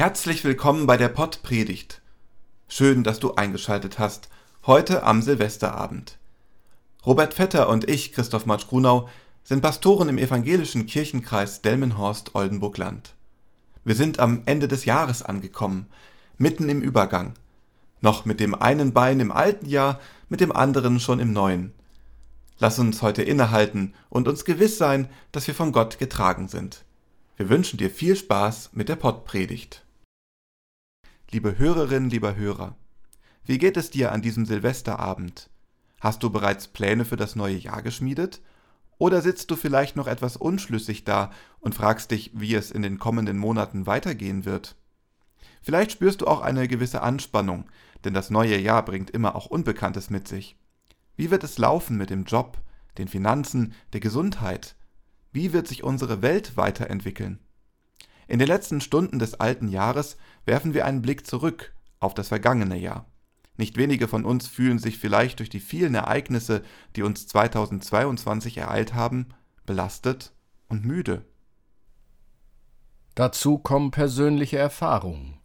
Herzlich willkommen bei der Pottpredigt. Schön, dass du eingeschaltet hast, heute am Silvesterabend. Robert Vetter und ich, Christoph Matsch-Grunau, sind Pastoren im evangelischen Kirchenkreis Delmenhorst-Oldenburg-Land. Wir sind am Ende des Jahres angekommen, mitten im Übergang. Noch mit dem einen Bein im alten Jahr, mit dem anderen schon im neuen. Lass uns heute innehalten und uns gewiss sein, dass wir von Gott getragen sind. Wir wünschen dir viel Spaß mit der Pottpredigt. Liebe Hörerinnen, lieber Hörer, wie geht es dir an diesem Silvesterabend? Hast du bereits Pläne für das neue Jahr geschmiedet? Oder sitzt du vielleicht noch etwas unschlüssig da und fragst dich, wie es in den kommenden Monaten weitergehen wird? Vielleicht spürst du auch eine gewisse Anspannung, denn das neue Jahr bringt immer auch Unbekanntes mit sich. Wie wird es laufen mit dem Job, den Finanzen, der Gesundheit? Wie wird sich unsere Welt weiterentwickeln? In den letzten Stunden des alten Jahres werfen wir einen Blick zurück auf das vergangene Jahr. Nicht wenige von uns fühlen sich vielleicht durch die vielen Ereignisse, die uns 2022 ereilt haben, belastet und müde. Dazu kommen persönliche Erfahrungen.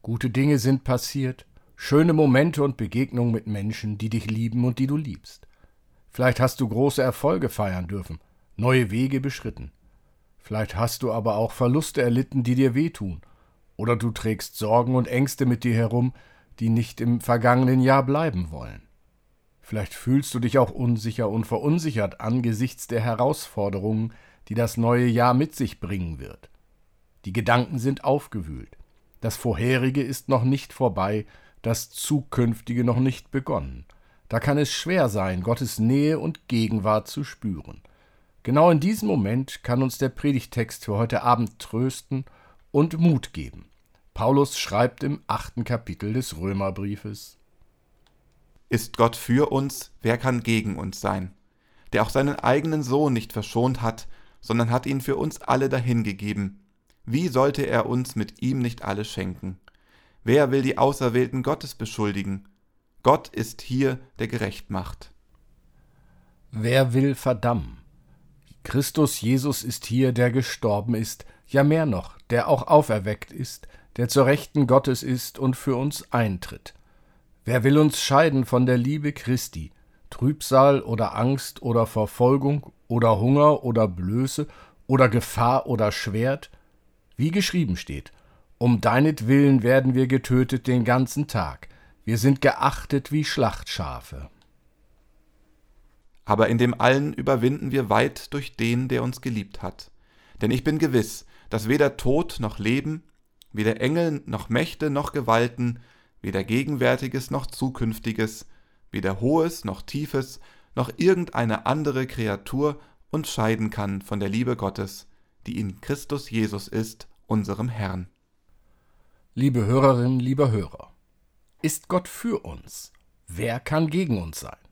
Gute Dinge sind passiert, schöne Momente und Begegnungen mit Menschen, die dich lieben und die du liebst. Vielleicht hast du große Erfolge feiern dürfen, neue Wege beschritten. Vielleicht hast du aber auch Verluste erlitten, die dir wehtun, oder du trägst Sorgen und Ängste mit dir herum, die nicht im vergangenen Jahr bleiben wollen. Vielleicht fühlst du dich auch unsicher und verunsichert angesichts der Herausforderungen, die das neue Jahr mit sich bringen wird. Die Gedanken sind aufgewühlt. Das Vorherige ist noch nicht vorbei, das Zukünftige noch nicht begonnen. Da kann es schwer sein, Gottes Nähe und Gegenwart zu spüren. Genau in diesem Moment kann uns der Predigtext für heute Abend trösten und Mut geben. Paulus schreibt im achten Kapitel des Römerbriefes Ist Gott für uns, wer kann gegen uns sein? Der auch seinen eigenen Sohn nicht verschont hat, sondern hat ihn für uns alle dahingegeben. Wie sollte er uns mit ihm nicht alle schenken? Wer will die Auserwählten Gottes beschuldigen? Gott ist hier, der gerecht macht. Wer will verdammen? Christus Jesus ist hier, der gestorben ist, ja mehr noch, der auch auferweckt ist, der zur Rechten Gottes ist und für uns eintritt. Wer will uns scheiden von der Liebe Christi? Trübsal oder Angst oder Verfolgung oder Hunger oder Blöße oder Gefahr oder Schwert? Wie geschrieben steht, um deinetwillen werden wir getötet den ganzen Tag, wir sind geachtet wie Schlachtschafe aber in dem allen überwinden wir weit durch den, der uns geliebt hat. Denn ich bin gewiss, dass weder Tod noch Leben, weder Engel noch Mächte noch Gewalten, weder Gegenwärtiges noch Zukünftiges, weder Hohes noch Tiefes, noch irgendeine andere Kreatur uns scheiden kann von der Liebe Gottes, die in Christus Jesus ist, unserem Herrn. Liebe Hörerinnen, lieber Hörer, ist Gott für uns? Wer kann gegen uns sein?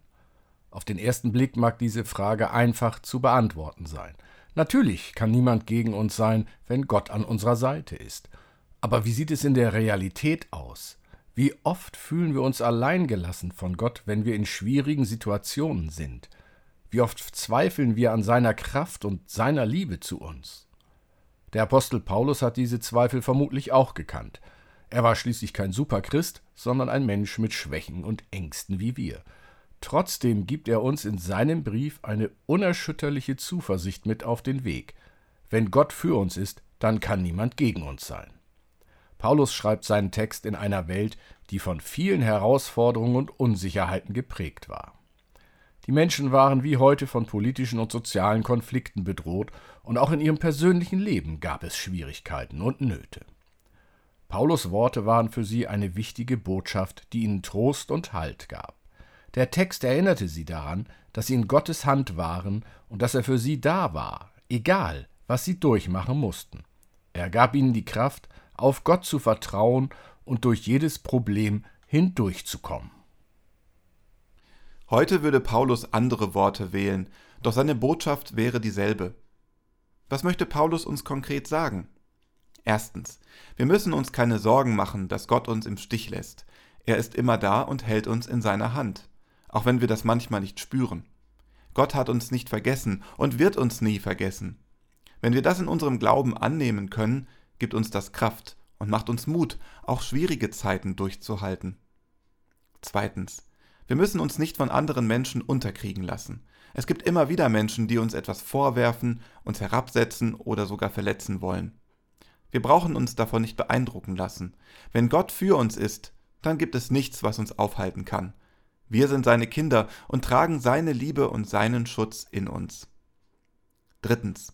Auf den ersten Blick mag diese Frage einfach zu beantworten sein. Natürlich kann niemand gegen uns sein, wenn Gott an unserer Seite ist. Aber wie sieht es in der Realität aus? Wie oft fühlen wir uns alleingelassen von Gott, wenn wir in schwierigen Situationen sind? Wie oft zweifeln wir an seiner Kraft und seiner Liebe zu uns? Der Apostel Paulus hat diese Zweifel vermutlich auch gekannt. Er war schließlich kein Superchrist, sondern ein Mensch mit Schwächen und Ängsten wie wir. Trotzdem gibt er uns in seinem Brief eine unerschütterliche Zuversicht mit auf den Weg. Wenn Gott für uns ist, dann kann niemand gegen uns sein. Paulus schreibt seinen Text in einer Welt, die von vielen Herausforderungen und Unsicherheiten geprägt war. Die Menschen waren wie heute von politischen und sozialen Konflikten bedroht, und auch in ihrem persönlichen Leben gab es Schwierigkeiten und Nöte. Paulus Worte waren für sie eine wichtige Botschaft, die ihnen Trost und Halt gab. Der Text erinnerte sie daran, dass sie in Gottes Hand waren und dass er für sie da war, egal, was sie durchmachen mussten. Er gab ihnen die Kraft, auf Gott zu vertrauen und durch jedes Problem hindurchzukommen. Heute würde Paulus andere Worte wählen, doch seine Botschaft wäre dieselbe. Was möchte Paulus uns konkret sagen? Erstens, wir müssen uns keine Sorgen machen, dass Gott uns im Stich lässt. Er ist immer da und hält uns in seiner Hand auch wenn wir das manchmal nicht spüren. Gott hat uns nicht vergessen und wird uns nie vergessen. Wenn wir das in unserem Glauben annehmen können, gibt uns das Kraft und macht uns Mut, auch schwierige Zeiten durchzuhalten. Zweitens. Wir müssen uns nicht von anderen Menschen unterkriegen lassen. Es gibt immer wieder Menschen, die uns etwas vorwerfen, uns herabsetzen oder sogar verletzen wollen. Wir brauchen uns davon nicht beeindrucken lassen. Wenn Gott für uns ist, dann gibt es nichts, was uns aufhalten kann. Wir sind seine Kinder und tragen seine Liebe und seinen Schutz in uns. Drittens.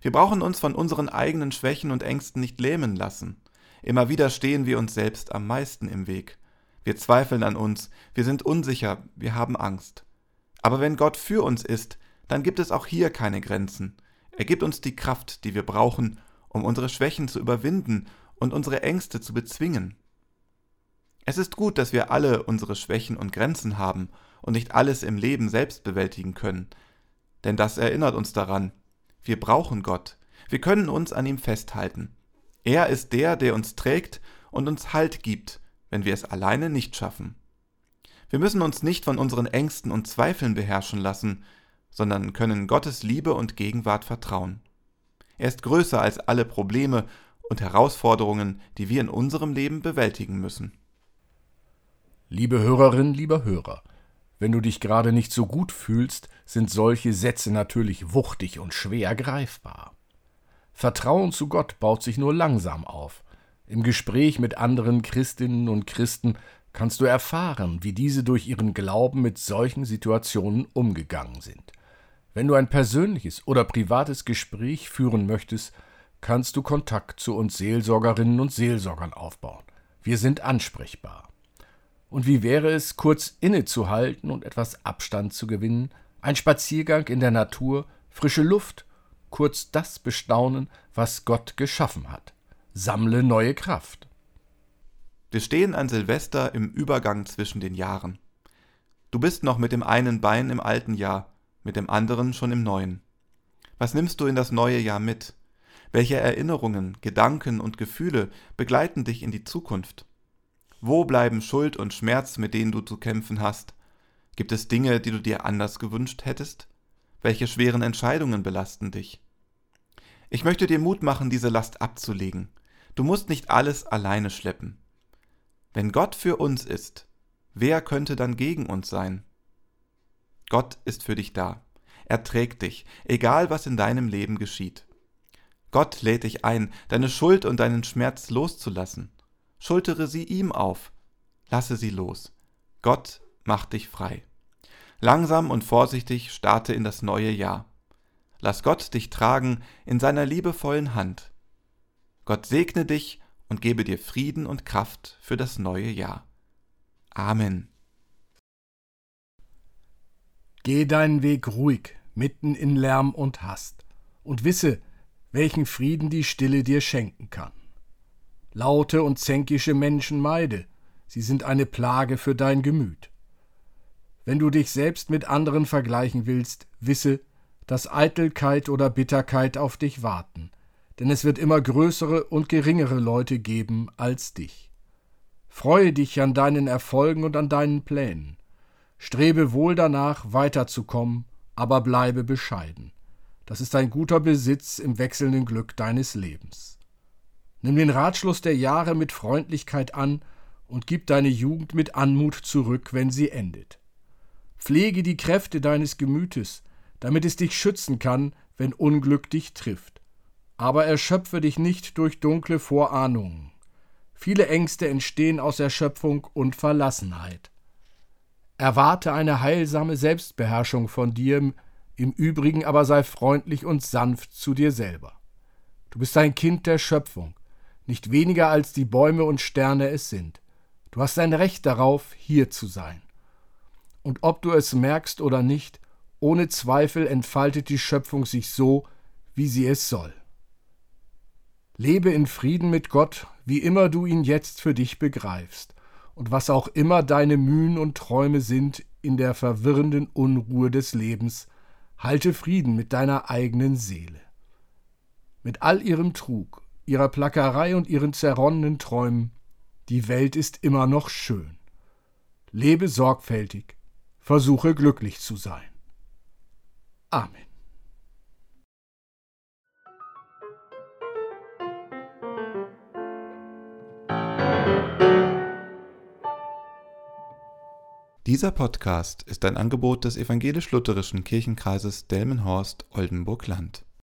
Wir brauchen uns von unseren eigenen Schwächen und Ängsten nicht lähmen lassen. Immer wieder stehen wir uns selbst am meisten im Weg. Wir zweifeln an uns, wir sind unsicher, wir haben Angst. Aber wenn Gott für uns ist, dann gibt es auch hier keine Grenzen. Er gibt uns die Kraft, die wir brauchen, um unsere Schwächen zu überwinden und unsere Ängste zu bezwingen. Es ist gut, dass wir alle unsere Schwächen und Grenzen haben und nicht alles im Leben selbst bewältigen können, denn das erinnert uns daran, wir brauchen Gott, wir können uns an ihm festhalten. Er ist der, der uns trägt und uns Halt gibt, wenn wir es alleine nicht schaffen. Wir müssen uns nicht von unseren Ängsten und Zweifeln beherrschen lassen, sondern können Gottes Liebe und Gegenwart vertrauen. Er ist größer als alle Probleme und Herausforderungen, die wir in unserem Leben bewältigen müssen. Liebe Hörerin, lieber Hörer, wenn du dich gerade nicht so gut fühlst, sind solche Sätze natürlich wuchtig und schwer greifbar. Vertrauen zu Gott baut sich nur langsam auf. Im Gespräch mit anderen Christinnen und Christen kannst du erfahren, wie diese durch ihren Glauben mit solchen Situationen umgegangen sind. Wenn du ein persönliches oder privates Gespräch führen möchtest, kannst du Kontakt zu uns Seelsorgerinnen und Seelsorgern aufbauen. Wir sind ansprechbar. Und wie wäre es, kurz innezuhalten und etwas Abstand zu gewinnen, ein Spaziergang in der Natur, frische Luft, kurz das bestaunen, was Gott geschaffen hat. Sammle neue Kraft. Wir stehen an Silvester im Übergang zwischen den Jahren. Du bist noch mit dem einen Bein im alten Jahr, mit dem anderen schon im neuen. Was nimmst du in das neue Jahr mit? Welche Erinnerungen, Gedanken und Gefühle begleiten dich in die Zukunft? Wo bleiben Schuld und Schmerz, mit denen du zu kämpfen hast? Gibt es Dinge, die du dir anders gewünscht hättest? Welche schweren Entscheidungen belasten dich? Ich möchte dir Mut machen, diese Last abzulegen. Du musst nicht alles alleine schleppen. Wenn Gott für uns ist, wer könnte dann gegen uns sein? Gott ist für dich da. Er trägt dich, egal was in deinem Leben geschieht. Gott lädt dich ein, deine Schuld und deinen Schmerz loszulassen schultere sie ihm auf, lasse sie los. Gott macht dich frei. Langsam und vorsichtig starte in das neue Jahr. Lass Gott dich tragen in seiner liebevollen Hand. Gott segne dich und gebe dir Frieden und Kraft für das neue Jahr. Amen. Geh deinen Weg ruhig, mitten in Lärm und Hast, und wisse, welchen Frieden die Stille dir schenken kann. Laute und zänkische Menschen meide, sie sind eine Plage für dein Gemüt. Wenn du dich selbst mit anderen vergleichen willst, wisse, dass Eitelkeit oder Bitterkeit auf dich warten, denn es wird immer größere und geringere Leute geben als dich. Freue dich an deinen Erfolgen und an deinen Plänen. Strebe wohl danach, weiterzukommen, aber bleibe bescheiden. Das ist ein guter Besitz im wechselnden Glück deines Lebens. Nimm den Ratschluss der Jahre mit Freundlichkeit an und gib deine Jugend mit Anmut zurück, wenn sie endet. Pflege die Kräfte deines Gemütes, damit es dich schützen kann, wenn Unglück dich trifft. Aber erschöpfe dich nicht durch dunkle Vorahnungen. Viele Ängste entstehen aus Erschöpfung und Verlassenheit. Erwarte eine heilsame Selbstbeherrschung von dir, im Übrigen aber sei freundlich und sanft zu dir selber. Du bist ein Kind der Schöpfung nicht weniger als die Bäume und Sterne es sind. Du hast ein Recht darauf, hier zu sein. Und ob du es merkst oder nicht, ohne Zweifel entfaltet die Schöpfung sich so, wie sie es soll. Lebe in Frieden mit Gott, wie immer du ihn jetzt für dich begreifst, und was auch immer deine Mühen und Träume sind in der verwirrenden Unruhe des Lebens, halte Frieden mit deiner eigenen Seele. Mit all ihrem Trug, ihrer Plackerei und ihren zerronnenen Träumen. Die Welt ist immer noch schön. Lebe sorgfältig, versuche glücklich zu sein. Amen. Dieser Podcast ist ein Angebot des evangelisch-lutherischen Kirchenkreises Delmenhorst-Oldenburg-Land.